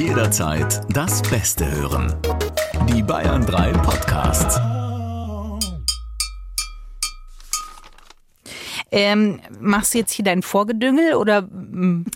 Jederzeit das Beste hören. Die Bayern 3 Podcasts. Ähm, machst du jetzt hier dein Vorgedüngel oder? mm,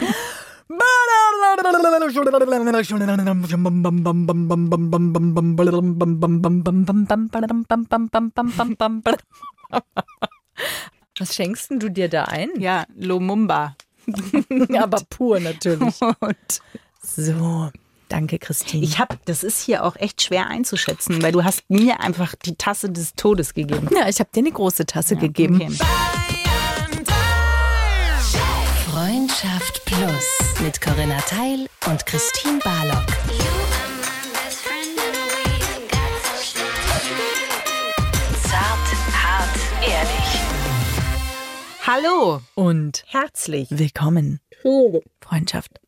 Was schenkst denn du dir da ein? Ja, Lumumba. aber pur natürlich. Und So, danke Christine. ich habe, das ist hier auch echt schwer einzuschätzen, weil du hast mir einfach die Tasse des Todes gegeben. ja, ich habe dir eine große Tasse gegeben. Okay. Freundschaft Plus mit Corinna Teil und Christine Barlock. Zart, hart, ehrlich. Hallo, Und herzlich willkommen. Freundschaft.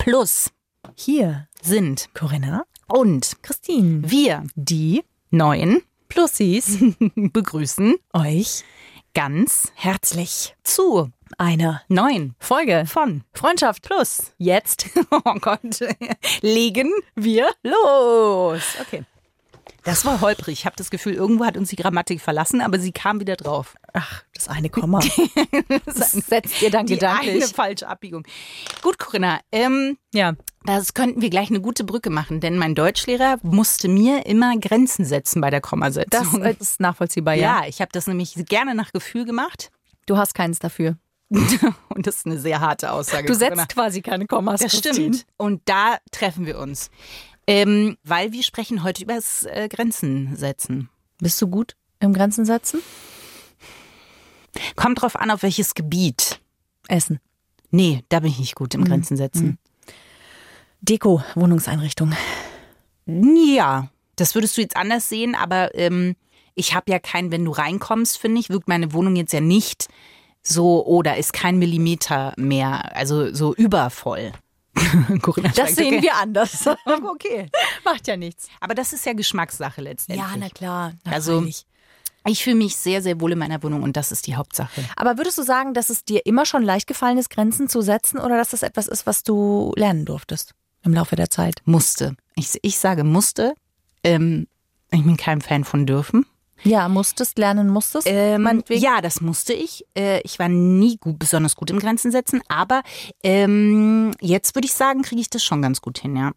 Plus Hier sind Corinna, und Christine, wir, die neuen, Plussis begrüßen euch ganz herzlich zu einer neuen Folge von Freundschaft Plus. Jetzt Oh Gott, legen wir los. Okay. Das war holprig. Ich habe das Gefühl, irgendwo hat uns die Grammatik verlassen, aber sie kam wieder drauf. Ach, das eine Komma. Das setzt ihr dann Die eine falsche Abbiegung. Gut, Corinna, ähm, Ja. das könnten wir gleich eine gute Brücke machen, denn mein Deutschlehrer musste mir immer Grenzen setzen bei der Das Kommasetzung. äh, ist nachvollziehbar, ja. ja, ich habe das nämlich gerne nach Gefühl gemacht. Du hast keins dafür. Und das ist eine sehr harte Aussage. Du Corinna. setzt quasi keine Kommas. Das Christine. stimmt. Und da treffen wir uns. Ähm, weil wir sprechen heute über das äh, Grenzen setzen. Bist du gut im Grenzen setzen? Kommt drauf an, auf welches Gebiet. Essen. Nee, da bin ich nicht gut im Grenzen setzen. Deko, Wohnungseinrichtung. Ja, das würdest du jetzt anders sehen, aber ähm, ich habe ja kein, wenn du reinkommst, finde ich, wirkt meine Wohnung jetzt ja nicht so, oh, da ist kein Millimeter mehr, also so übervoll. Corinna Das sehen okay. wir anders. Okay. Macht ja nichts. Aber das ist ja Geschmackssache letztendlich. Ja, na klar. Na, Also- freilich. Ich fühle mich sehr, sehr wohl in meiner Wohnung und das ist die Hauptsache. Aber würdest du sagen, dass es dir immer schon leicht gefallen ist, Grenzen zu setzen oder dass das etwas ist, was du lernen durftest im Laufe der Zeit? Musste. Ich, ich sage musste. Ähm, ich bin kein Fan von dürfen. Ja, musstest, lernen musstest. Ähm, ja, das musste ich. Äh, ich war nie gut, besonders gut im Grenzen setzen, aber ähm, jetzt würde ich sagen, kriege ich das schon ganz gut hin, ja.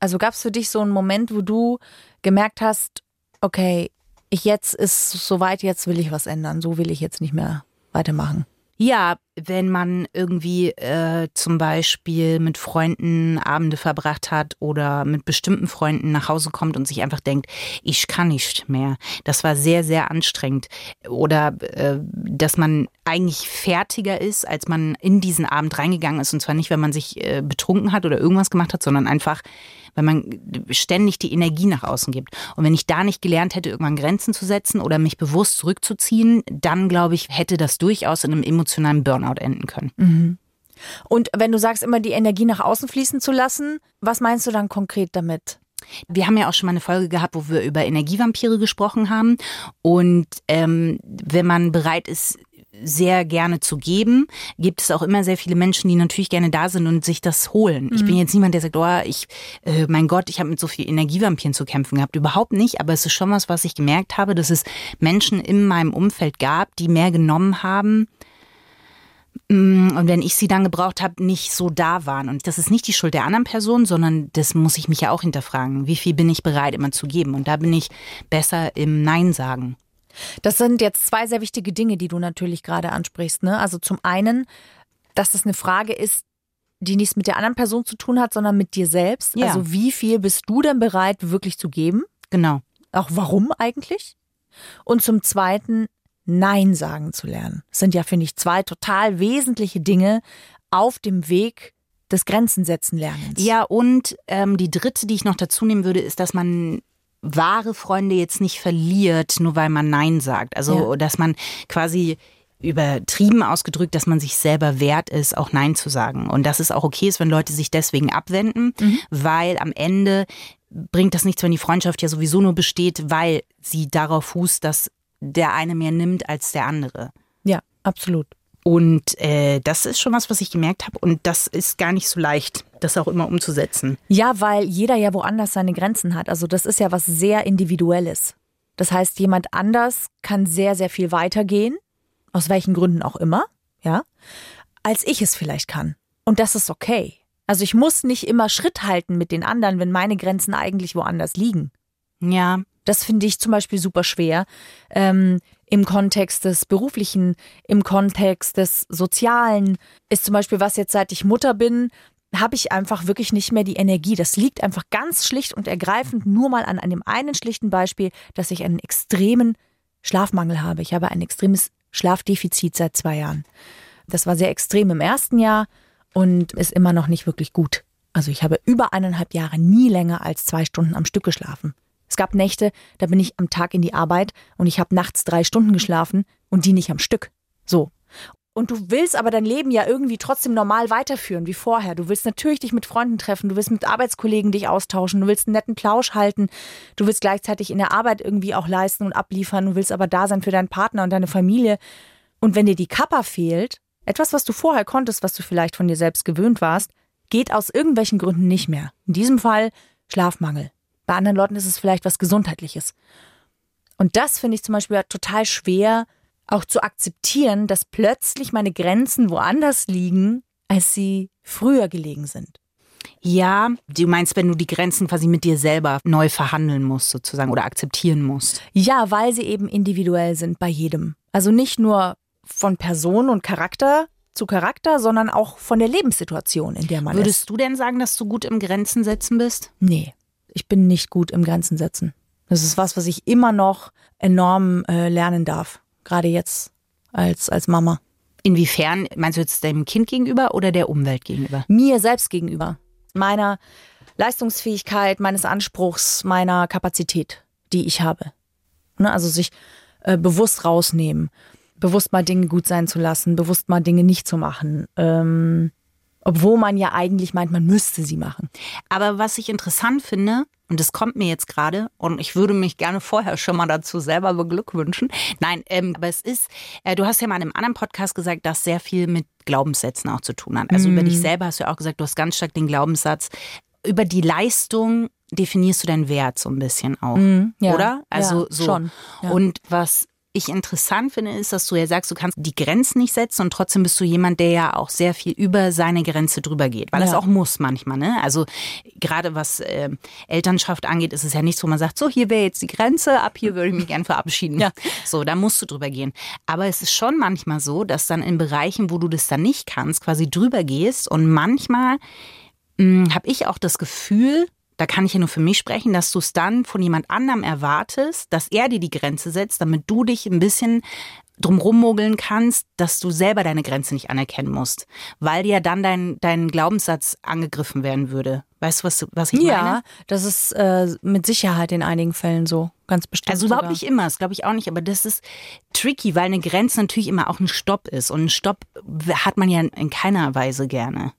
Also gab es für dich so einen Moment, wo du gemerkt hast, okay, ich jetzt ist soweit, jetzt will ich was ändern, so will ich jetzt nicht mehr weitermachen. Ja, wenn man irgendwie äh, zum Beispiel mit Freunden Abende verbracht hat oder mit bestimmten Freunden nach Hause kommt und sich einfach denkt, ich kann nicht mehr. Das war sehr, sehr anstrengend. Oder äh, dass man eigentlich fertiger ist, als man in diesen Abend reingegangen ist. Und zwar nicht, wenn man sich äh, betrunken hat oder irgendwas gemacht hat, sondern einfach, wenn man ständig die Energie nach außen gibt. Und wenn ich da nicht gelernt hätte, irgendwann Grenzen zu setzen oder mich bewusst zurückzuziehen, dann glaube ich, hätte das durchaus in einem emotionalen Burnout enden können. Und wenn du sagst, immer die Energie nach außen fließen zu lassen, was meinst du dann konkret damit? Wir haben ja auch schon mal eine Folge gehabt, wo wir über Energievampire gesprochen haben. Und ähm, wenn man bereit ist, sehr gerne zu geben, gibt es auch immer sehr viele Menschen, die natürlich gerne da sind und sich das holen. Ich bin jetzt niemand, der sagt, oh, ich, äh, mein Gott, ich habe mit so viel Energievampiren zu kämpfen gehabt. Überhaupt nicht, aber es ist schon was, was ich gemerkt habe, dass es Menschen in meinem Umfeld gab, die mehr genommen haben, und wenn ich sie dann gebraucht habe, nicht so da waren. Und das ist nicht die Schuld der anderen Person, sondern das muss ich mich ja auch hinterfragen. Wie viel bin ich bereit, immer zu geben? Und da bin ich besser im Nein sagen. Das sind jetzt zwei sehr wichtige Dinge, die du natürlich gerade ansprichst. Ne? Also zum einen, dass es eine Frage ist, die nichts mit der anderen Person zu tun hat, sondern mit dir selbst. Ja. Also wie viel bist du denn bereit, wirklich zu geben? Genau. Auch warum eigentlich? Und zum Zweiten, Nein sagen zu lernen. Das sind ja, finde ich, zwei total wesentliche Dinge auf dem Weg des Grenzen setzen Lernens. Ja, und ähm, die dritte, die ich noch dazu nehmen würde, ist, dass man wahre Freunde jetzt nicht verliert, nur weil man Nein sagt. Also, Ja. dass man quasi übertrieben ausgedrückt, dass man sich selber wert ist, auch Nein zu sagen. Und dass es auch okay ist, wenn Leute sich deswegen abwenden, weil am Ende bringt das nichts, wenn die Freundschaft ja sowieso nur besteht, weil sie darauf fußt, dass der eine mehr nimmt als der andere. Ja, absolut. Und äh, das ist schon was, was ich gemerkt habe. Und das ist gar nicht so leicht, das auch immer umzusetzen. Ja, weil jeder ja woanders seine Grenzen hat. Also das ist ja was sehr Individuelles. Das heißt, jemand anders kann sehr, sehr viel weitergehen, aus welchen Gründen auch immer, ja, als ich es vielleicht kann. Und das ist okay. Also ich muss nicht immer Schritt halten mit den anderen, wenn meine Grenzen eigentlich woanders liegen. Ja. Das finde ich zum Beispiel super schwer. Ähm, Im Kontext des Beruflichen, im Kontext des Sozialen ist zum Beispiel was jetzt, seit ich Mutter bin, habe ich einfach wirklich nicht mehr die Energie. Das liegt einfach ganz schlicht und ergreifend nur mal an einem einen schlichten Beispiel, dass ich einen extremen Schlafmangel habe. Ich habe ein extremes Schlafdefizit seit zwei Jahren. Das war sehr extrem im ersten Jahr und ist immer noch nicht wirklich gut. Also ich habe über eineinhalb Jahre nie länger als zwei Stunden am Stück geschlafen. Es gab Nächte, da bin ich am Tag in die Arbeit und ich habe nachts drei Stunden geschlafen und die nicht am Stück. So. Und du willst aber dein Leben ja irgendwie trotzdem normal weiterführen wie vorher. Du willst natürlich dich mit Freunden treffen, du willst mit Arbeitskollegen dich austauschen, du willst einen netten Plausch halten, du willst gleichzeitig in der Arbeit irgendwie auch leisten und abliefern, du willst aber da sein für deinen Partner und deine Familie. Und wenn dir die Kappa fehlt, etwas, was du vorher konntest, was du vielleicht von dir selbst gewöhnt warst, geht aus irgendwelchen Gründen nicht mehr. In diesem Fall Schlafmangel. Bei anderen Leuten ist es vielleicht was Gesundheitliches. Und das finde ich zum Beispiel total schwer, auch zu akzeptieren, dass plötzlich meine Grenzen woanders liegen, als sie früher gelegen sind. Ja, du meinst, wenn du die Grenzen quasi mit dir selber neu verhandeln musst, sozusagen, oder akzeptieren musst. Ja, weil sie eben individuell sind bei jedem. Also nicht nur von Person und Charakter zu Charakter, sondern auch von der Lebenssituation, in der man Würdest ist. du denn sagen, dass du gut im Grenzen setzen bist? Nee, ich bin nicht gut im Grenzen setzen. Das ist was, was ich immer noch enorm äh, lernen darf. Gerade jetzt als, als Mama. Inwiefern meinst du jetzt dem Kind gegenüber oder der Umwelt gegenüber? Mir selbst gegenüber. Meiner Leistungsfähigkeit, meines Anspruchs, meiner Kapazität, die ich habe. Ne, also sich äh, bewusst rausnehmen, bewusst mal Dinge gut sein zu lassen, bewusst mal Dinge nicht zu machen. Ähm, obwohl man ja eigentlich meint, man müsste sie machen. Aber was ich interessant finde, und das kommt mir jetzt gerade, und ich würde mich gerne vorher schon mal dazu selber beglückwünschen. Nein, ähm, aber es ist, äh, du hast ja mal in einem anderen Podcast gesagt, dass sehr viel mit Glaubenssätzen auch zu tun hat. Also Mhm. über dich selber hast du ja auch gesagt, du hast ganz stark den Glaubenssatz, über die Leistung definierst du deinen Wert so ein bisschen auch, Mhm, ja. oder? Also Ja, so. schon, ja. Und was ich interessant finde, ist, dass du ja sagst, du kannst die Grenzen nicht setzen und trotzdem bist du jemand, der ja auch sehr viel über seine Grenze drüber geht, weil es Ja. auch muss manchmal. Ne? Also gerade was äh, Elternschaft angeht, ist es ja nicht so, man sagt, so hier wäre jetzt die Grenze, ab hier würde ich mich gern verabschieden. Ja. So, da musst du drüber gehen. Aber es ist schon manchmal so, dass dann in Bereichen, wo du das dann nicht kannst, quasi drüber gehst und manchmal habe ich auch das Gefühl, da kann ich ja nur für mich sprechen, dass du es dann von jemand anderem erwartest, dass er dir die Grenze setzt, damit du dich ein bisschen drumrum mogeln kannst, dass du selber deine Grenze nicht anerkennen musst, weil dir ja dann dein, dein Glaubenssatz angegriffen werden würde. Weißt du, was, was ich meine? Ja, das ist äh, mit Sicherheit in einigen Fällen so. Ganz bestimmt. Also überhaupt sogar. nicht immer, das glaube ich auch nicht, aber das ist tricky, weil eine Grenze natürlich immer auch ein Stopp ist. Und ein Stopp hat man ja in keiner Weise gerne.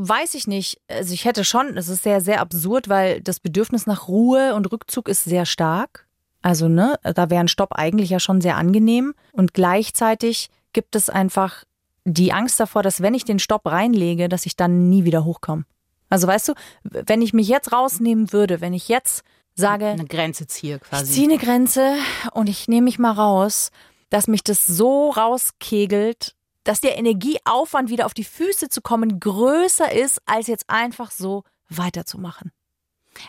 Weiß ich nicht. Also ich hätte schon, es ist sehr, sehr absurd, weil das Bedürfnis nach Ruhe und Rückzug ist sehr stark. Also, ne, da wäre ein Stopp eigentlich ja schon sehr angenehm. Und gleichzeitig gibt es einfach die Angst davor, dass wenn ich den Stopp reinlege, dass ich dann nie wieder hochkomme. Also weißt du, wenn ich mich jetzt rausnehmen würde, wenn ich jetzt sage, Eine Grenze ziehe ich quasi. ziehe eine Grenze und ich nehme mich mal raus, dass mich das so rauskegelt, dass der Energieaufwand wieder auf die Füße zu kommen größer ist, als jetzt einfach so weiterzumachen.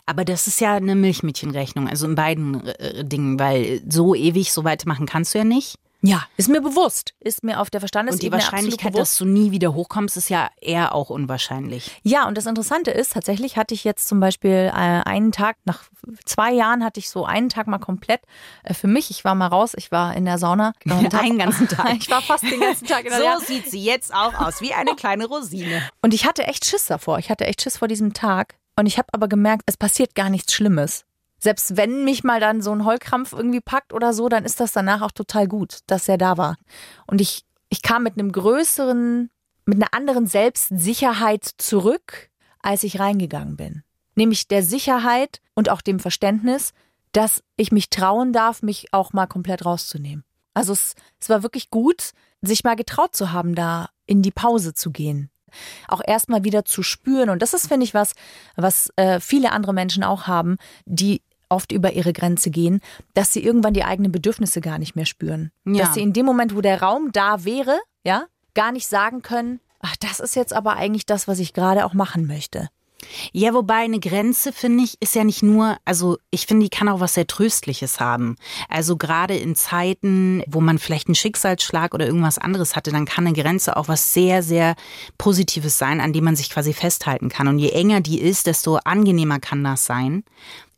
Aber das ist ja eine Milchmädchenrechnung, also in beiden äh, Dingen, weil so ewig so weitermachen kannst du ja nicht. Ja, ist mir bewusst, ist mir auf der Und die Verstandesebene Wahrscheinlichkeit, dass du nie wieder hochkommst, ist ja eher auch unwahrscheinlich. Ja, und das Interessante ist, tatsächlich hatte ich jetzt zum Beispiel äh, einen Tag, nach zwei Jahren hatte ich so einen Tag mal komplett äh, für mich. Ich war mal raus, ich war in der Sauna. hab- Einen ganzen Tag. Ich war fast den ganzen Tag in der So Sauna. sieht sie jetzt auch aus, wie eine kleine Rosine. Und ich hatte echt Schiss davor. Ich hatte echt Schiss vor diesem Tag. Und ich habe aber gemerkt, es passiert gar nichts Schlimmes. Selbst wenn mich mal dann so ein Heulkrampf irgendwie packt oder so, dann ist das danach auch total gut, dass er da war. Und ich, ich kam mit einem größeren, mit einer anderen Selbstsicherheit zurück, als ich reingegangen bin. Nämlich der Sicherheit und auch dem Verständnis, dass ich mich trauen darf, mich auch mal komplett rauszunehmen. Also es, es war wirklich gut, sich mal getraut zu haben, da in die Pause zu gehen. Auch erstmal wieder zu spüren. Und das ist, finde ich, was, was äh, viele andere Menschen auch haben, die oft über ihre Grenze gehen, dass sie irgendwann die eigenen Bedürfnisse gar nicht mehr spüren. Ja. Dass sie in dem Moment, wo der Raum da wäre, ja, gar nicht sagen können, ach, das ist jetzt aber eigentlich das, was ich gerade auch machen möchte. Ja, wobei eine Grenze, finde ich, ist ja nicht nur, also ich finde, die kann auch was sehr Tröstliches haben. Also gerade in Zeiten, wo man vielleicht einen Schicksalsschlag oder irgendwas anderes hatte, dann kann eine Grenze auch was sehr, sehr Positives sein, an dem man sich quasi festhalten kann. Und je enger die ist, desto angenehmer kann das sein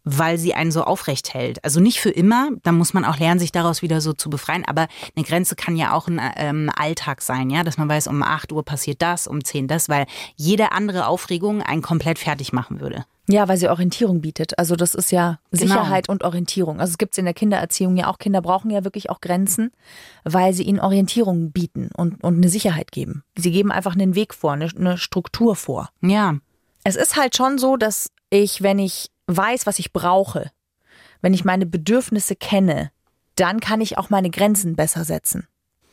weil sie einen so aufrecht hält. Also nicht für immer, da muss man auch lernen, sich daraus wieder so zu befreien. Aber eine Grenze kann ja auch ein ähm, Alltag sein, ja, dass man weiß, um 8 Uhr passiert das, um 10 das, weil jede andere Aufregung einen komplett fertig machen würde. Ja, weil sie Orientierung bietet. Also das ist ja Genau. Sicherheit und Orientierung. Also es gibt es in der Kindererziehung ja auch. Kinder brauchen ja wirklich auch Grenzen, weil sie ihnen Orientierung bieten und, und eine Sicherheit geben. Sie geben einfach einen Weg vor, eine, eine Struktur vor. Ja, Es ist halt schon so, dass ich, wenn ich weiß, was ich brauche, wenn ich meine Bedürfnisse kenne, dann kann ich auch meine Grenzen besser setzen.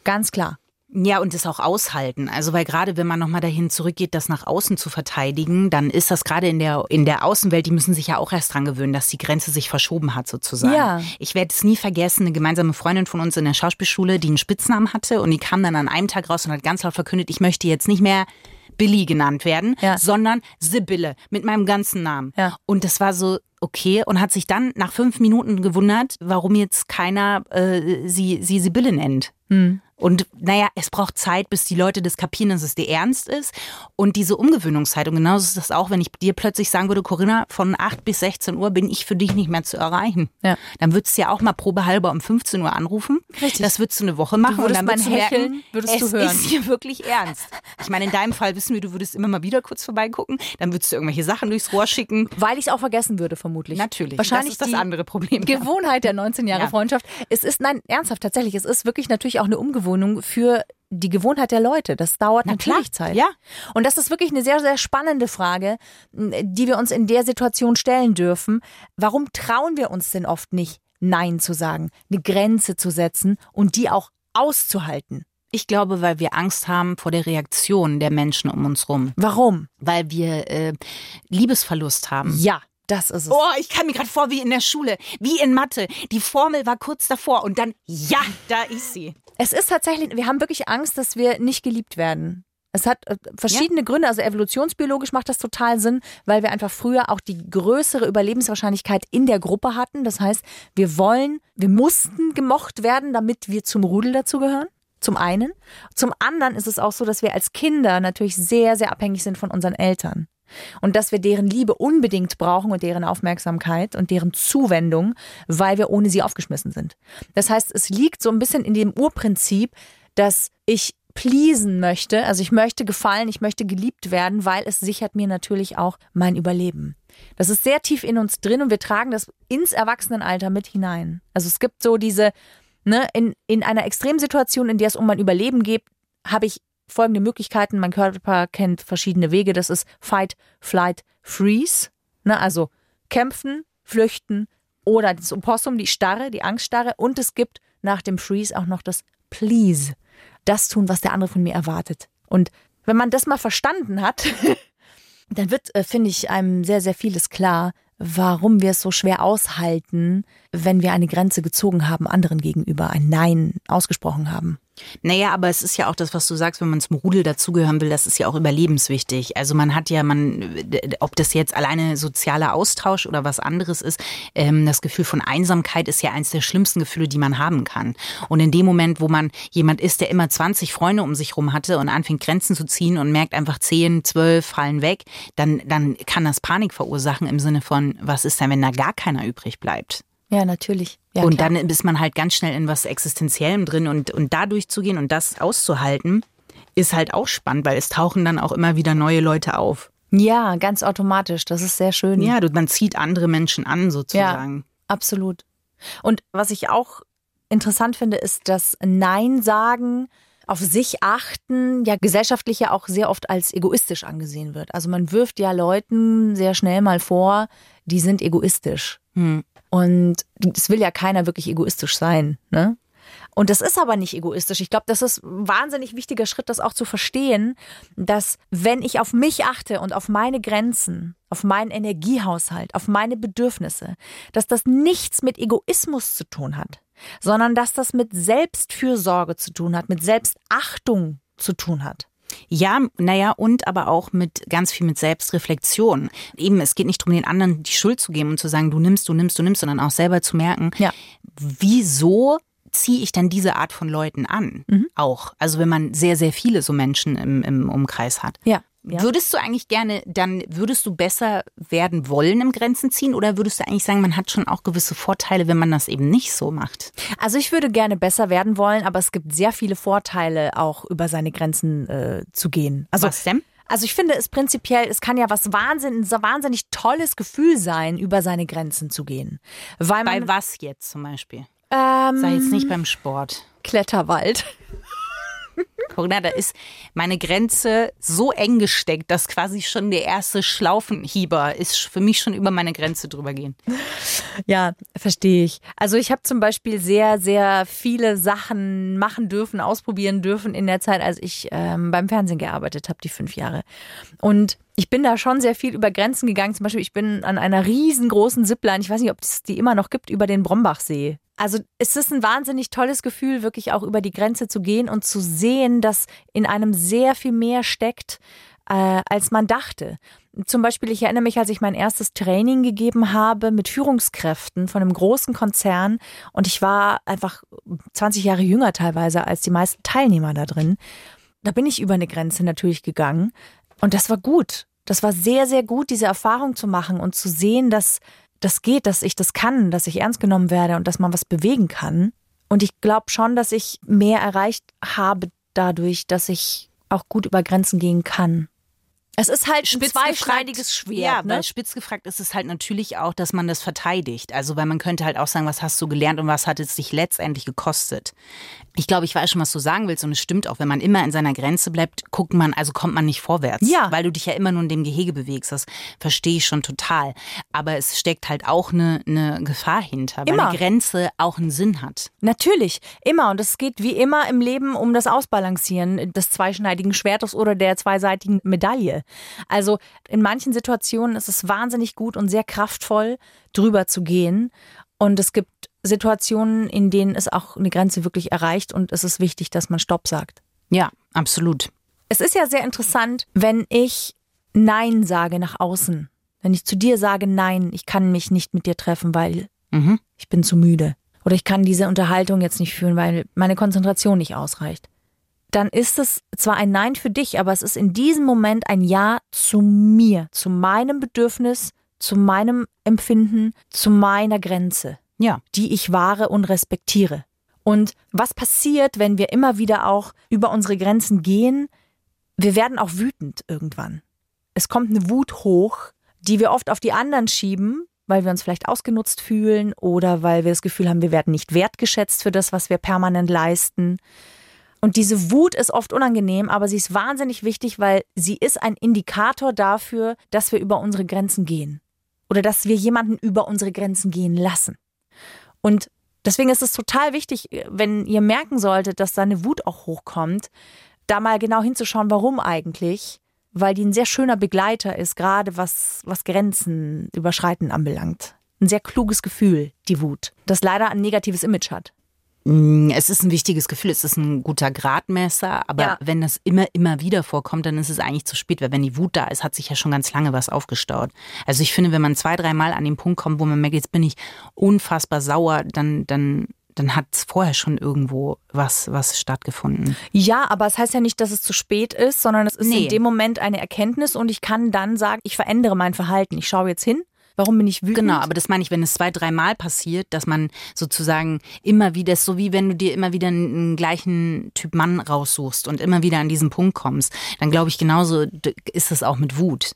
Ganz klar. Ja, und es auch aushalten. Also, weil gerade wenn man nochmal dahin zurückgeht, das nach außen zu verteidigen, dann ist das gerade in der, in der Außenwelt, die müssen sich ja auch erst dran gewöhnen, dass die Grenze sich verschoben hat, sozusagen. Ja. Ich werde es nie vergessen, eine gemeinsame Freundin von uns in der Schauspielschule, die einen Spitznamen hatte und die kam dann an einem Tag raus und hat ganz laut verkündet, ich möchte jetzt nicht mehr Billy genannt werden, Ja. sondern Sibylle mit meinem ganzen Namen. Ja. Und das war so okay und hat sich dann nach fünf Minuten gewundert, warum jetzt keiner äh, sie, sie Sibylle nennt. Und naja, es braucht Zeit, bis die Leute das kapieren, dass es dir ernst ist. Und diese Umgewöhnungszeit. Und genauso ist das auch, wenn ich dir plötzlich sagen würde, Corinna, von 8 bis 16 Uhr bin ich für dich nicht mehr zu erreichen. Ja. Dann würdest du ja auch mal probehalber um 15 Uhr anrufen. Richtig. Das würdest du eine Woche machen. Und dann würdest Hecheln merken, würdest es du hören. ist hier wirklich ernst. Ich meine, in deinem Fall wissen wir, du würdest immer mal wieder kurz vorbeigucken. Dann würdest du irgendwelche Sachen durchs Rohr schicken. Weil ich es auch vergessen würde, vermutlich. Natürlich. Wahrscheinlich das ist das andere Problem. Gewohnheit der 19 Jahre Ja. Freundschaft. Es ist, nein, ernsthaft, tatsächlich, es ist wirklich natürlich auch eine Umgewöhnung für die Gewohnheit der Leute. Das dauert Na natürlich klar, Zeit. ja. Und das ist wirklich eine sehr, sehr spannende Frage, die wir uns in der Situation stellen dürfen. Warum trauen wir uns denn oft nicht, Nein zu sagen, eine Grenze zu setzen und die auch auszuhalten? Ich glaube, weil wir Angst haben vor der Reaktion der Menschen um uns rum. Warum? Weil wir äh, Liebesverlust haben. Ja, das ist es. Oh, ich kam mir gerade vor wie in der Schule, wie in Mathe. Die Formel war kurz davor und dann, ja, da ist sie. Es ist tatsächlich, wir haben wirklich Angst, dass wir nicht geliebt werden. Es hat äh, verschiedene Gründe, also evolutionsbiologisch macht das total Sinn, weil wir einfach früher auch die größere Überlebenswahrscheinlichkeit in der Gruppe hatten. Das heißt, wir wollen, wir mussten gemocht werden, damit wir zum Rudel dazugehören. Zum einen. Zum anderen ist es auch so, dass wir als Kinder natürlich sehr, sehr abhängig sind von unseren Eltern. Und dass wir deren Liebe unbedingt brauchen und deren Aufmerksamkeit und deren Zuwendung, weil wir ohne sie aufgeschmissen sind. Das heißt, es liegt so ein bisschen in dem Urprinzip, dass ich pleasen möchte, also ich möchte gefallen, ich möchte geliebt werden, weil es sichert mir natürlich auch mein Überleben. Das ist sehr tief in uns drin und wir tragen das ins Erwachsenenalter mit hinein. Also es gibt so diese, ne, in, in einer Extremsituation, in der es um mein Überleben geht, habe ich folgende Möglichkeiten. Mein Körper kennt verschiedene Wege. Das ist Fight, Flight, Freeze. Ne, also kämpfen, flüchten oder das Opossum, die Starre, die Angststarre. Und es gibt nach dem Freeze auch noch das Please. Das tun, was der andere von mir erwartet. Und wenn man das mal verstanden hat, dann wird, äh, finde ich, einem sehr, sehr vieles klar, warum wir es so schwer aushalten, wenn wir eine Grenze gezogen haben, anderen gegenüber, ein Nein ausgesprochen haben. Naja, aber es ist ja auch das, was du sagst, wenn man zum Rudel dazugehören will, das ist ja auch überlebenswichtig. Also man hat ja, man, ob das jetzt alleine sozialer Austausch oder was anderes ist, ähm, das Gefühl von Einsamkeit ist ja eines der schlimmsten Gefühle, die man haben kann. Und in dem Moment, wo man jemand ist, der immer 20 Freunde um sich rum hatte und anfängt Grenzen zu ziehen und merkt einfach 10, 12 fallen weg, dann, dann kann das Panik verursachen im Sinne von, was ist denn, wenn da gar keiner übrig bleibt? Ja, natürlich. Ja, und klar. dann ist man halt ganz schnell in was Existenziellem drin und, und da durchzugehen und das auszuhalten, ist halt auch spannend, weil es tauchen dann auch immer wieder neue Leute auf. Ja, ganz automatisch. Das ist sehr schön. Ja, du, man zieht andere Menschen an sozusagen. Absolut. Und was ich auch interessant finde, ist, dass Nein sagen, auf sich achten, ja gesellschaftlich ja auch sehr oft als egoistisch angesehen wird. Also man wirft ja Leuten sehr schnell mal vor, die sind egoistisch. Hm. Und es will ja keiner wirklich egoistisch sein. Ne? Und das ist aber nicht egoistisch. Ich glaube, das ist ein wahnsinnig wichtiger Schritt, das auch zu verstehen, dass wenn ich auf mich achte und auf meine Grenzen, auf meinen Energiehaushalt, auf meine Bedürfnisse, dass das nichts mit Egoismus zu tun hat, sondern dass das mit Selbstfürsorge zu tun hat, mit Selbstachtung zu tun hat. Ja, naja, und aber auch mit ganz viel mit Selbstreflexion. Eben, es geht nicht darum, den anderen die Schuld zu geben und zu sagen, du nimmst, du nimmst, du nimmst, sondern auch selber zu merken, Ja. wieso ziehe ich dann diese Art von Leuten an? Auch. Also wenn man sehr, sehr viele so Menschen im, im Umkreis hat. Ja. Ja. Würdest du eigentlich gerne, dann würdest du besser werden wollen im Grenzen ziehen oder würdest du eigentlich sagen, man hat schon auch gewisse Vorteile, wenn man das eben nicht so macht? Also ich würde gerne besser werden wollen, aber es gibt sehr viele Vorteile, auch über seine Grenzen äh, zu gehen. Also Was denn? Also ich finde es prinzipiell, es kann ja was wahnsinnig, so wahnsinnig tolles Gefühl sein, über seine Grenzen zu gehen. Weil man, Bei was jetzt zum Beispiel? ähm, Sei jetzt nicht beim Sport. Kletterwald. Corinna, da ist meine Grenze so eng gesteckt, dass quasi schon der erste Schlaufenhieber ist für mich schon über meine Grenze drüber gehen. Ja, verstehe ich. Also ich habe zum Beispiel sehr, sehr viele Sachen machen dürfen, ausprobieren dürfen in der Zeit, als ich ähm, beim Fernsehen gearbeitet habe, die fünf Jahre. Und ich bin da schon sehr viel über Grenzen gegangen. Zum Beispiel, ich bin an einer riesengroßen Zipline, ich weiß nicht, ob es die immer noch gibt, über den Brombachsee. Also es ist ein wahnsinnig tolles Gefühl, wirklich auch über die Grenze zu gehen und zu sehen, dass in einem sehr viel mehr steckt, äh, als man dachte. Zum Beispiel, ich erinnere mich, als ich mein erstes Training gegeben habe mit Führungskräften von einem großen Konzern und ich war einfach 20 Jahre jünger teilweise als die meisten Teilnehmer da drin. Da bin ich über eine Grenze natürlich gegangen und das war gut. Das war sehr, sehr gut, diese Erfahrung zu machen und zu sehen, dass das geht, dass ich das kann, dass ich ernst genommen werde und dass man was bewegen kann. Und ich glaube schon, dass ich mehr erreicht habe dadurch, dass ich auch gut über Grenzen gehen kann. Es ist halt ein zweischneidiges Schwert. Ja, ne? weil spitz gefragt ist es halt natürlich auch, dass man das verteidigt. Also, weil man könnte halt auch sagen, was hast du gelernt und was hat es dich letztendlich gekostet. Ich glaube, ich weiß schon, was du sagen willst und es stimmt auch. Wenn man immer in seiner Grenze bleibt, guckt man, also kommt man nicht vorwärts. Ja. Weil du dich ja immer nur in dem Gehege bewegst. Das verstehe ich schon total. Aber es steckt halt auch eine, eine Gefahr hinter, weil Immer. eine Grenze auch einen Sinn hat. Natürlich, immer. Und es geht wie immer im Leben um das Ausbalancieren des zweischneidigen Schwertes oder der zweiseitigen Medaille. Also in manchen Situationen ist es wahnsinnig gut und sehr kraftvoll, drüber zu gehen. Und es gibt Situationen, in denen es auch eine Grenze wirklich erreicht und es ist wichtig, dass man Stopp sagt. Ja, absolut. Es ist ja sehr interessant, wenn ich Nein sage nach außen. Wenn ich zu dir sage, nein, ich kann mich nicht mit dir treffen, weil Mhm. ich bin zu müde. Oder ich kann diese Unterhaltung jetzt nicht führen, weil meine Konzentration nicht ausreicht. Dann ist es zwar ein Nein für dich, aber es ist in diesem Moment ein Ja zu mir, zu meinem Bedürfnis, zu meinem Empfinden, zu meiner Grenze, Ja. die ich wahre und respektiere. Und was passiert, wenn wir immer wieder auch über unsere Grenzen gehen? Wir werden auch wütend irgendwann. Es kommt eine Wut hoch, die wir oft auf die anderen schieben, weil wir uns vielleicht ausgenutzt fühlen oder weil wir das Gefühl haben, wir werden nicht wertgeschätzt für das, was wir permanent leisten. Und diese Wut ist oft unangenehm, aber sie ist wahnsinnig wichtig, weil sie ist ein Indikator dafür, dass wir über unsere Grenzen gehen. Oder dass wir jemanden über unsere Grenzen gehen lassen. Und deswegen ist es total wichtig, wenn ihr merken solltet, dass da eine Wut auch hochkommt, da mal genau hinzuschauen, warum eigentlich. Weil die ein sehr schöner Begleiter ist, gerade was, was Grenzen überschreiten anbelangt. Ein sehr kluges Gefühl, die Wut, das leider ein negatives Image hat. Mm, Es ist ein wichtiges Gefühl, es ist ein guter Gradmesser, aber Ja. wenn das immer, immer wieder vorkommt, dann ist es eigentlich zu spät, weil wenn die Wut da ist, hat sich ja schon ganz lange was aufgestaut. Also ich finde, wenn man zwei, dreimal an den Punkt kommt, wo man merkt, jetzt bin ich unfassbar sauer, dann, dann, dann hat es vorher schon irgendwo was, was stattgefunden. Ja, aber es heißt ja nicht, dass es zu spät ist, sondern es ist Nee. in dem Moment eine Erkenntnis und ich kann dann sagen, ich verändere mein Verhalten. Ich schaue jetzt hin. Warum bin ich wütend? Genau, aber das meine ich, wenn es zwei, dreimal passiert, dass man sozusagen immer wieder, ist so wie wenn du dir immer wieder einen, gleichen Typ Mann raussuchst und immer wieder an diesen Punkt kommst, dann glaube ich genauso ist es auch mit Wut.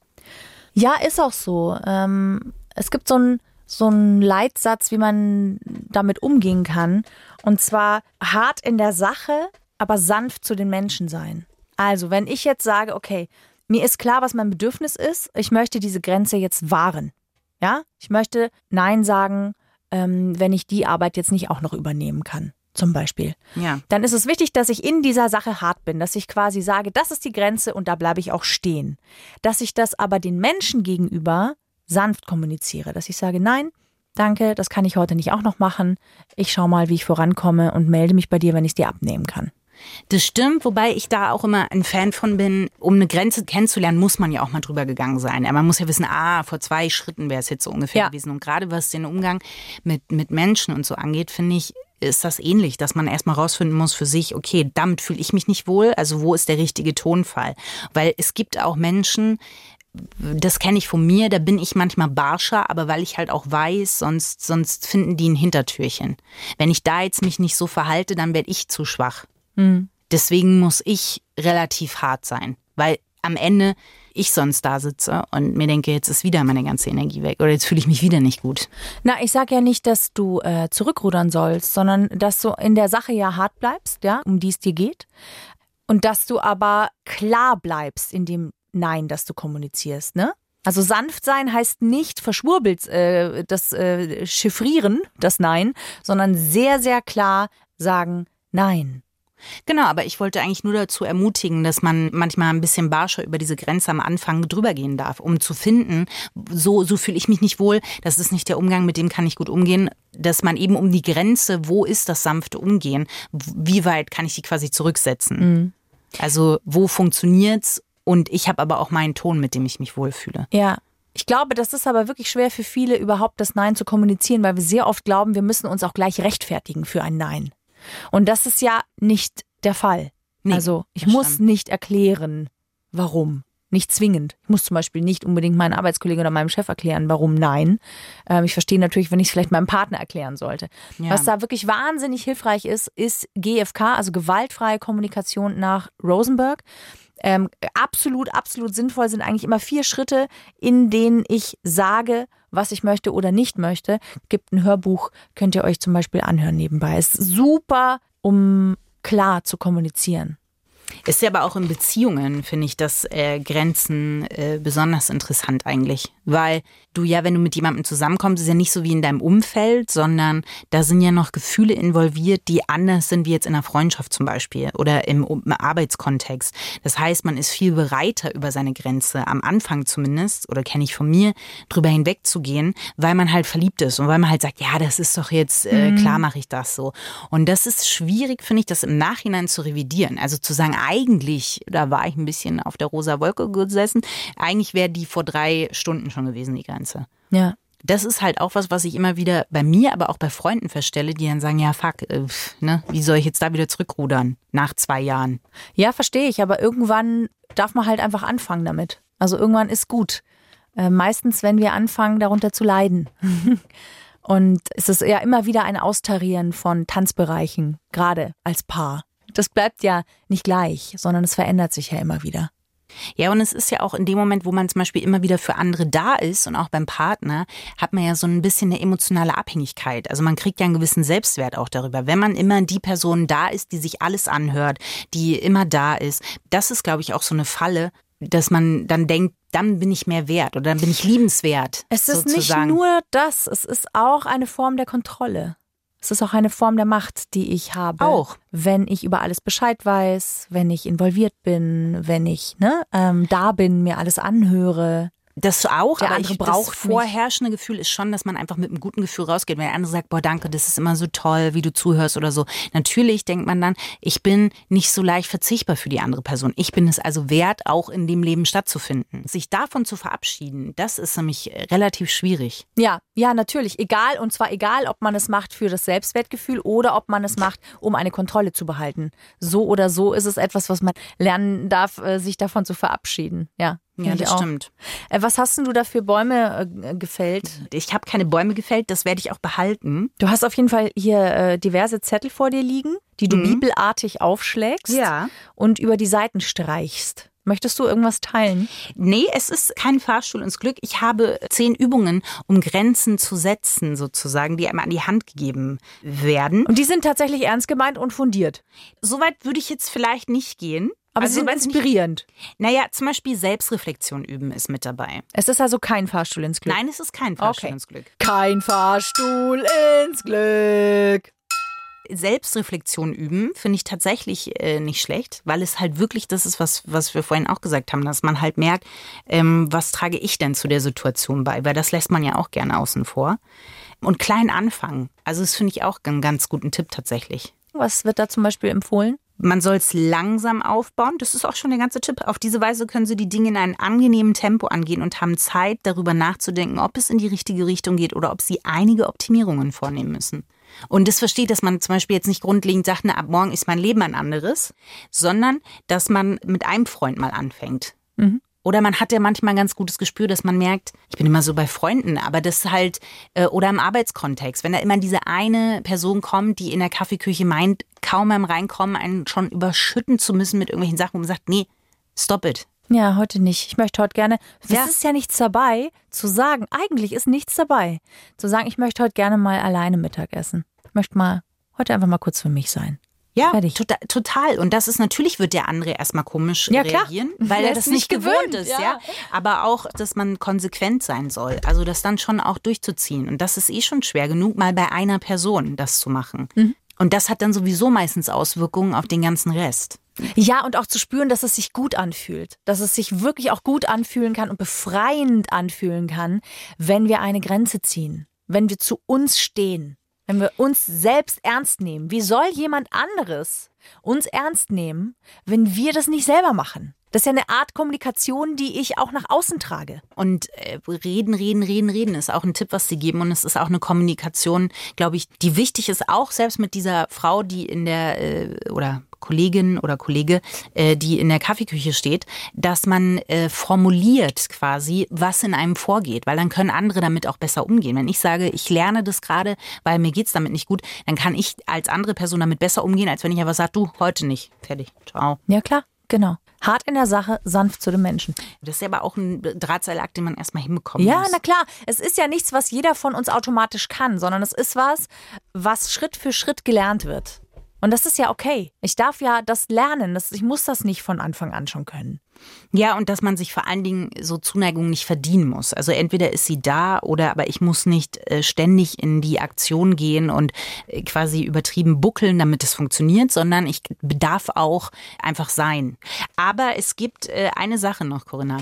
Ja, ist auch so. Ähm, es gibt so einen so einen Leitsatz, wie man damit umgehen kann. Und zwar hart in der Sache, aber sanft zu den Menschen sein. Also, wenn ich jetzt sage, okay, mir ist klar, was mein Bedürfnis ist, ich möchte diese Grenze jetzt wahren. Ja, ich möchte Nein sagen, ähm, wenn ich die Arbeit jetzt nicht auch noch übernehmen kann. zum Beispiel. Ja. Dann ist es wichtig, dass ich in dieser Sache hart bin, dass ich quasi sage, das ist die Grenze und da bleibe ich auch stehen. Dass ich das aber den Menschen gegenüber sanft kommuniziere, dass ich sage, nein, danke, das kann ich heute nicht auch noch machen. Ich schaue mal, wie ich vorankomme und melde mich bei dir, wenn ich es dir abnehmen kann. Das stimmt, wobei ich da auch immer ein Fan von bin, um eine Grenze kennenzulernen, muss man ja auch mal drüber gegangen sein. Man muss ja wissen, ah, vor zwei Schritten wäre es jetzt so ungefähr Ja. gewesen. Und gerade was den Umgang mit, mit Menschen und so angeht, finde ich, ist das ähnlich, dass man erstmal rausfinden muss für sich, okay, damit fühle ich mich nicht wohl, also wo ist der richtige Tonfall? Weil es gibt auch Menschen, das kenne ich von mir, da bin ich manchmal barscher, aber weil ich halt auch weiß, sonst, sonst finden die ein Hintertürchen. Wenn ich da jetzt mich nicht so verhalte, dann werde ich zu schwach. Deswegen muss ich relativ hart sein, weil am Ende ich sonst da sitze und mir denke, jetzt ist wieder meine ganze Energie weg oder jetzt fühle ich mich wieder nicht gut. Na, ich sage ja nicht, dass du äh, zurückrudern sollst, sondern dass du in der Sache ja hart bleibst, ja, um die es dir geht. Und dass du aber klar bleibst in dem Nein, das du kommunizierst, ne? Also sanft sein heißt nicht verschwurbelt äh, das äh, chiffrieren, das Nein, sondern sehr, sehr klar sagen Nein. Genau, aber ich wollte eigentlich nur dazu ermutigen, dass man manchmal ein bisschen barscher über diese Grenze am Anfang drüber gehen darf, um zu finden, so, so fühle ich mich nicht wohl, das ist nicht der Umgang, mit dem kann ich gut umgehen, dass man eben um die Grenze, wo ist das sanfte Umgehen, wie weit kann ich die quasi zurücksetzen. Also wo funktioniert's und ich habe aber auch meinen Ton, mit dem ich mich wohlfühle. Ja. Ich glaube, das ist aber wirklich schwer für viele, überhaupt das Nein zu kommunizieren, weil wir sehr oft glauben, wir müssen uns auch gleich rechtfertigen für ein Nein. Und das ist ja nicht der Fall. Nee, also ich muss nicht erklären, warum. Nicht zwingend. Ich muss zum Beispiel nicht unbedingt meinen Arbeitskollegen oder meinem Chef erklären, warum nein. Ähm, ich verstehe natürlich, wenn ich es vielleicht meinem Partner erklären sollte. Ja. Was da wirklich wahnsinnig hilfreich ist, ist GFK, also gewaltfreie Kommunikation nach Rosenberg. Ähm, absolut, absolut sinnvoll sind eigentlich immer vier Schritte, in denen ich sage, was ich möchte oder nicht möchte. Gibt ein Hörbuch, könnt ihr euch zum Beispiel anhören nebenbei. Ist super, um klar zu kommunizieren. Ist ja aber auch in Beziehungen, finde ich, das äh, Grenzen äh, besonders interessant eigentlich. Weil du ja, wenn du mit jemandem zusammenkommst, ist ja nicht so wie in deinem Umfeld, sondern da sind ja noch Gefühle involviert, die anders sind wie jetzt in einer Freundschaft zum Beispiel oder im, im Arbeitskontext. Das heißt, man ist viel bereiter über seine Grenze, am Anfang zumindest, oder kenne ich von mir, drüber hinwegzugehen, weil man halt verliebt ist und weil man halt sagt, ja, das ist doch jetzt, äh, klar mache ich das so. Und das ist schwierig, finde ich, das im Nachhinein zu revidieren. Also zu sagen, eigentlich, da war ich ein bisschen auf der rosa Wolke gesessen, eigentlich wäre die vor drei Stunden schon gewesen, die Grenze. Ja. Das ist halt auch was, was ich immer wieder bei mir, aber auch bei Freunden feststelle, die dann sagen, ja, fuck, äh, ne, wie soll ich jetzt da wieder zurückrudern nach zwei Jahren? Ja, verstehe ich, aber irgendwann darf man halt einfach anfangen damit. Also irgendwann ist gut. Äh, meistens, wenn wir anfangen, darunter zu leiden. Und es ist ja immer wieder ein Austarieren von Tanzbereichen, gerade als Paar. Das bleibt ja nicht gleich, sondern es verändert sich ja immer wieder. Ja, und es ist ja auch in dem Moment, wo man zum Beispiel immer wieder für andere da ist und auch beim Partner, hat man ja so ein bisschen eine emotionale Abhängigkeit. Also man kriegt ja einen gewissen Selbstwert auch darüber. Wenn man immer die Person da ist, die sich alles anhört, die immer da ist, das ist, glaube ich, auch so eine Falle, dass man dann denkt, dann bin ich mehr wert oder dann bin ich liebenswert. Es ist sozusagen. nicht nur das, es ist auch eine Form der Kontrolle. Es ist auch eine Form der Macht, die ich habe. Auch. Wenn ich über alles Bescheid weiß, wenn ich involviert bin, wenn ich ne, ähm, da bin, mir alles anhöre. Das auch, Der aber andere ich, braucht das mich. vorherrschende Gefühl ist schon, dass man einfach mit einem guten Gefühl rausgeht. Wenn der andere sagt, boah, danke, das ist immer so toll, wie du zuhörst oder so. Natürlich denkt man dann, ich bin nicht so leicht verzichtbar für die andere Person. Ich bin es also wert, auch in dem Leben stattzufinden. Sich davon zu verabschieden, das ist nämlich relativ schwierig. Ja, ja, natürlich. Egal, und zwar egal, ob man es macht für das Selbstwertgefühl oder ob man es macht, um eine Kontrolle zu behalten. So oder so ist es etwas, was man lernen darf, äh, sich davon zu verabschieden. Ja, Ja, das stimmt. Äh, Was hast denn du da für Bäume äh, gefällt? Ich habe keine Bäume gefällt, das werde ich auch behalten. Du hast auf jeden Fall hier äh, diverse Zettel vor dir liegen, die du bibelartig aufschlägst Mhm. Ja. und über die Seiten streichst. Möchtest du irgendwas teilen? Nee, es ist kein Fahrstuhl ins Glück. Ich habe zehn Übungen, um Grenzen zu setzen, sozusagen, die einem an die Hand gegeben werden. Und die sind tatsächlich ernst gemeint und fundiert. Soweit würde ich jetzt vielleicht nicht gehen. Aber Also sie sind weiß nicht- inspirierend. Naja, zum Beispiel Selbstreflexion üben ist mit dabei. Es ist also kein Fahrstuhl ins Glück. Nein, es ist kein Fahrstuhl Okay. ins Glück. Kein Fahrstuhl ins Glück. Selbstreflexion üben finde ich tatsächlich äh, nicht schlecht, weil es halt wirklich das ist, was, was wir vorhin auch gesagt haben, dass man halt merkt, ähm, was trage ich denn zu der Situation bei, weil das lässt man ja auch gerne außen vor. Und klein anfangen. Also das finde ich auch einen ganz guten Tipp tatsächlich. Was wird da zum Beispiel empfohlen? Man soll es langsam aufbauen. Das ist auch schon der ganze Tipp. Auf diese Weise können Sie die Dinge in einem angenehmen Tempo angehen und haben Zeit, darüber nachzudenken, ob es in die richtige Richtung geht oder ob Sie einige Optimierungen vornehmen müssen. Und das versteht, dass man zum Beispiel jetzt nicht grundlegend sagt, na, ab morgen ist mein Leben ein anderes, sondern dass man mit einem Freund mal anfängt. Mhm. Oder man hat ja manchmal ein ganz gutes Gespür, dass man merkt, ich bin immer so bei Freunden, aber das halt, äh, oder im Arbeitskontext, wenn da immer diese eine Person kommt, die in der Kaffeeküche meint, kaum beim Reinkommen einen schon überschütten zu müssen mit irgendwelchen Sachen, wo man sagt, nee, stop it. Ja, heute nicht. Ich möchte heute gerne. Es Ja. ist ja nichts dabei, zu sagen, eigentlich ist nichts dabei. Zu sagen, ich möchte heute gerne mal alleine Mittag essen. Ich möchte mal heute einfach mal kurz für mich sein. Ja, Fertig. tota- total. Und das ist natürlich, wird der andere erstmal komisch Ja, reagieren, weil er das nicht gewöhnt, ist, ja. ja. Aber auch, dass man konsequent sein soll. Also das dann schon auch durchzuziehen. Und das ist eh schon schwer genug, mal bei einer Person das zu machen. Mhm. Und das hat dann sowieso meistens Auswirkungen auf den ganzen Rest. Ja, und auch zu spüren, dass es sich gut anfühlt. Dass es sich wirklich auch gut anfühlen kann und befreiend anfühlen kann, wenn wir eine Grenze ziehen. Wenn wir zu uns stehen. Wenn wir uns selbst ernst nehmen. Wie soll jemand anderes uns ernst nehmen, wenn wir das nicht selber machen? Das ist ja eine Art Kommunikation, die ich auch nach außen trage. Und äh, reden, reden, reden, reden ist auch ein Tipp, was sie geben. Und es ist auch eine Kommunikation, glaube ich, die wichtig ist, auch selbst mit dieser Frau, die in der, äh, oder Kollegin oder Kollege, äh, die in der Kaffeeküche steht, dass man äh, formuliert quasi, was in einem vorgeht, weil dann können andere damit auch besser umgehen. Wenn ich sage, ich lerne das gerade, weil mir geht's damit nicht gut, dann kann ich als andere Person damit besser umgehen, als wenn ich einfach sage, du, heute nicht. Fertig. Ciao. Ja, klar, genau. Hart in der Sache, sanft zu den Menschen. Das ist ja aber auch ein Drahtseilakt, den man erstmal hinbekommen Ja, muss. na klar. Es ist ja nichts, was jeder von uns automatisch kann, sondern es ist was, was Schritt für Schritt gelernt wird. Und das ist ja okay. Ich darf ja das lernen. Das, ich muss das nicht von Anfang an schon können. Ja, und dass man sich vor allen Dingen so Zuneigung nicht verdienen muss. Also entweder ist sie da oder aber ich muss nicht äh, ständig in die Aktion gehen und äh, quasi übertrieben buckeln, damit es funktioniert, sondern ich darf auch einfach sein. Aber es gibt äh, eine Sache noch, Corinna.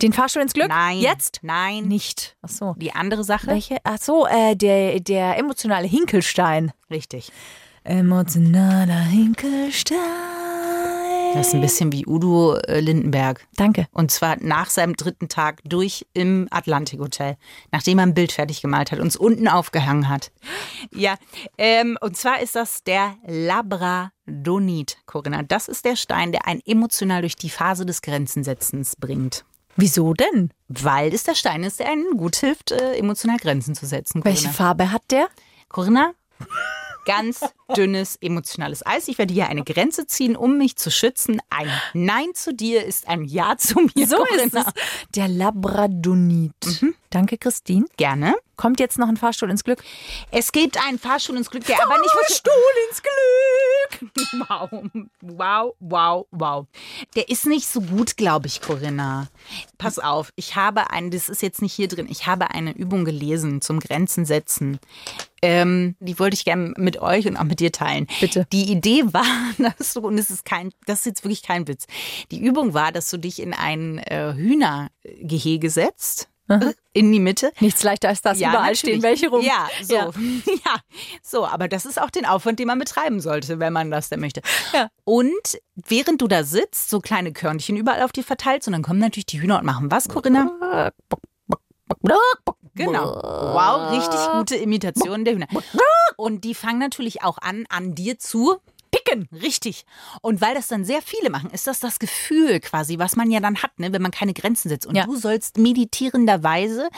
Den Fahrstuhl ins Glück? Nein. Jetzt? Nein. Nicht. Ach so. Die andere Sache? Welche? Ach so, äh, der, der emotionale Hinkelstein. Richtig. Emotionaler Hinkelstein. Das ist ein bisschen wie Udo äh, Lindenberg. Danke. Und zwar nach seinem dritten Tag durch im Atlantic Hotel, nachdem er ein Bild fertig gemalt hat und es unten aufgehangen hat. Ja, ähm, und zwar ist das der Labradonit, Corinna. Das ist der Stein, der einen emotional durch die Phase des Grenzensetzens bringt. Wieso denn? Weil es der Stein ist, der einen gut hilft, äh, emotional Grenzen zu setzen. Welche Corinna. Farbe hat der? Corinna, ganz dünnes emotionales Eis. Ich werde hier eine Grenze ziehen, um mich zu schützen. Ein Nein zu dir ist ein Ja zu mir. So ist Corinna. es. Der Labradonit. Danke, Christine. Gerne. Kommt jetzt noch ein Fahrstuhl ins Glück? Es gibt einen Fahrstuhl ins Glück, der aber nicht Fahrstuhl ins Glück. Wow, wow, wow, wow. Der ist nicht so gut, glaube ich, Corinna. Pass auf, ich habe eine, das ist jetzt nicht hier drin, ich habe eine Übung gelesen zum Grenzen setzen. Ähm, die wollte ich gerne mit euch und auch mit dir teilen. Bitte. Die Idee war, dass du, und es ist kein, das ist jetzt wirklich kein Witz. Die Übung war, dass du dich in ein äh, Hühnergehege setzt, in die Mitte. Nichts leichter als das. Überall natürlich. stehen welche rum. Ja, so. Ja. Ja. so. Aber das ist auch den Aufwand, den man betreiben sollte, wenn man das denn möchte. Ja. Und während du da sitzt, so kleine Körnchen überall auf dir verteilt, und dann kommen natürlich die Hühner und machen was, Corinna? Genau. Wow, richtig gute Imitation der Hühner. Und die fangen natürlich auch an, an dir zu picken. Richtig. Und weil das dann sehr viele machen, ist das das Gefühl quasi, was man ja dann hat, ne, wenn man keine Grenzen setzt. Und Ja. du sollst meditierenderweise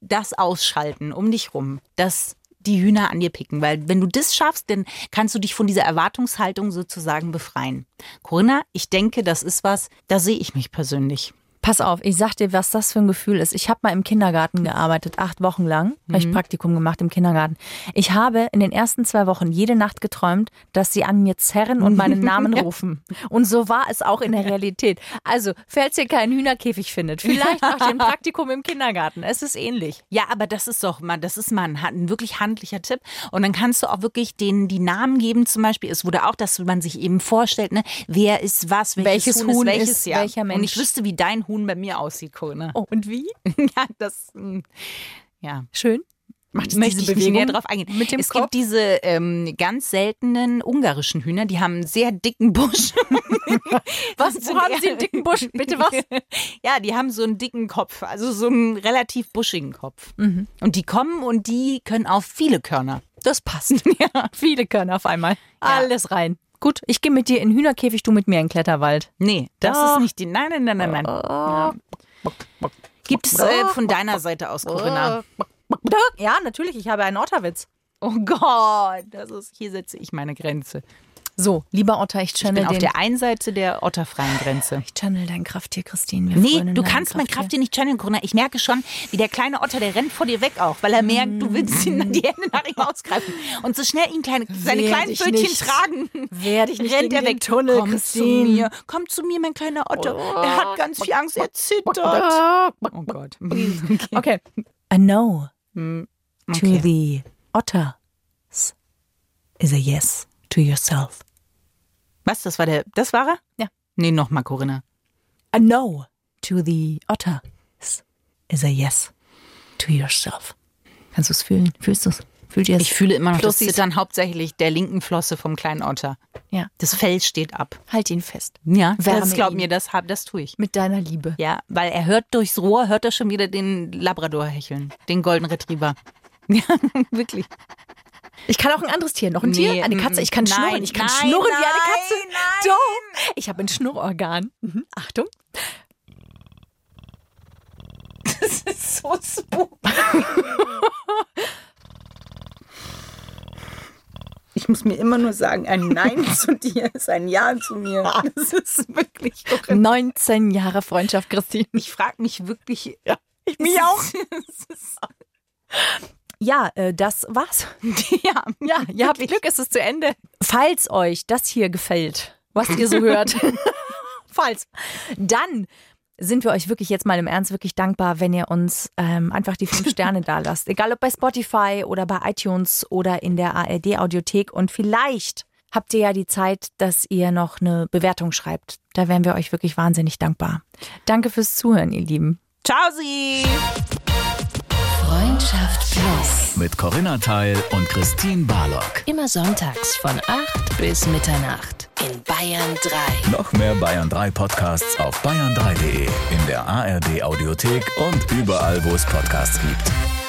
das ausschalten um dich rum, dass die Hühner an dir picken. Weil wenn du das schaffst, dann kannst du dich von dieser Erwartungshaltung sozusagen befreien. Corinna, ich denke, das ist was, da sehe ich mich persönlich. Pass auf, ich sag dir, was das für ein Gefühl ist. Ich habe mal im Kindergarten gearbeitet, acht Wochen lang. Habe ich Praktikum gemacht im Kindergarten. Ich habe in den ersten zwei Wochen jede Nacht geträumt, dass sie an mir zerren und meinen Namen rufen. Und so war es auch in der Realität. Also, falls ihr keinen Hühnerkäfig findet, vielleicht macht ihr ein Praktikum im Kindergarten. Es ist ähnlich. Ja, aber das ist doch mal, das ist mal ein, ein wirklich handlicher Tipp. Und dann kannst du auch wirklich denen die Namen geben. Zum Beispiel, es wurde auch, dass man sich eben vorstellt, ne, wer ist was, welches, Welches Huhn, ist welches, ist ja. welcher Und Mensch. ich wüsste, wie dein Huhn bei mir aussieht, Corinna. Oh, und wie? Ja, das, mm, ja. Schön. Macht Möchte ich nicht näher drauf eingehen. Mit dem es Kopf? gibt diese ähm, ganz seltenen ungarischen Hühner, die haben einen sehr dicken Busch. Was, wo haben Sie einen dicken Busch? Bitte was? Ja, die haben so einen dicken Kopf, also so einen relativ buschigen Kopf. Mhm. Und die kommen und die können auf viele Körner. Das passt. Ja, viele können auf einmal. Alles rein. Gut, ich gehe mit dir in den Hühnerkäfig, du mit mir in den Kletterwald. Nee, das Doch. ist nicht die. Nein, nein, nein, nein, nein. Ja. Gibt es äh, von deiner Seite aus, Corinna? Ja, natürlich, ich habe einen Otterwitz. Oh Gott, das ist, hier setze ich meine Grenze. So, lieber Otter, ich Ich channel bin auf den. der einen Seite der otterfreien Grenze. ich channel dein Krafttier, Christine. Wir Nee, du kannst mein Krafttier nicht channeln, Corinna. Ich merke schon, wie der kleine Otter, der rennt vor dir weg auch, weil er merkt, du willst ihn die Hände nach ihm ausgreifen. Und so schnell ihn kleine, seine Werd kleinen ich Pfötchen nicht. tragen, Werde ich nicht rennt er den weg. Tunnel, komm Christine. zu mir, komm zu mir, mein kleiner Otter. Er hat ganz viel Angst, er zittert. Oh Gott. Okay. A no to Okay. the otters is a yes to yourself. Was, das war der, das war er? Ja. Nee, nochmal, Corinna. A no to the otters is a yes to yourself. Kannst du es fühlen? Fühlst du es? Fühlt ihr es? Ich fühle immer noch das Plussis. Zittern hauptsächlich der linken Flosse vom kleinen Otter. Ja. Das Fell steht ab. Halt ihn fest. Ja, Wärme das glaub ihn. mir, das, hab- das tue ich. Mit deiner Liebe. Ja, weil er hört durchs Rohr, hört er schon wieder den Labrador hecheln, den Golden Retriever. Ja, wirklich. Ich kann auch ein anderes Tier. Noch ein Nee, Tier? Eine Katze. Ich kann nein, schnurren. Ich kann nein, schnurren wie eine nein, Katze. nein. Doch. Ich habe ein Schnurrorgan. Mhm. Achtung. Das ist so spooky. Ich muss mir immer nur sagen, ein Nein zu dir ist ein Ja zu mir. Das ist wirklich irre. 19 Jahre Freundschaft, Christine. Ich frage mich wirklich. Ich mich auch. Ja, äh, das war's. ja, Ja, ihr habt Glück, es ist zu Ende. Falls euch das hier gefällt, was ihr so hört, falls, dann sind wir euch wirklich jetzt mal im Ernst wirklich dankbar, wenn ihr uns ähm, einfach die fünf Sterne da lasst. Egal ob bei Spotify oder bei iTunes oder in der ARD-Audiothek. Und vielleicht habt ihr ja die Zeit, dass ihr noch eine Bewertung schreibt. Da wären wir euch wirklich wahnsinnig dankbar. Danke fürs Zuhören, ihr Lieben. Ciao, Sie. Freundschaft Plus. Mit Corinna Teil und Christine Barlock. Immer sonntags von 8 bis Mitternacht in Bayern 3. Noch mehr Bayern 3 Podcasts auf bayern3.de, in der ARD Audiothek und überall, wo es Podcasts gibt.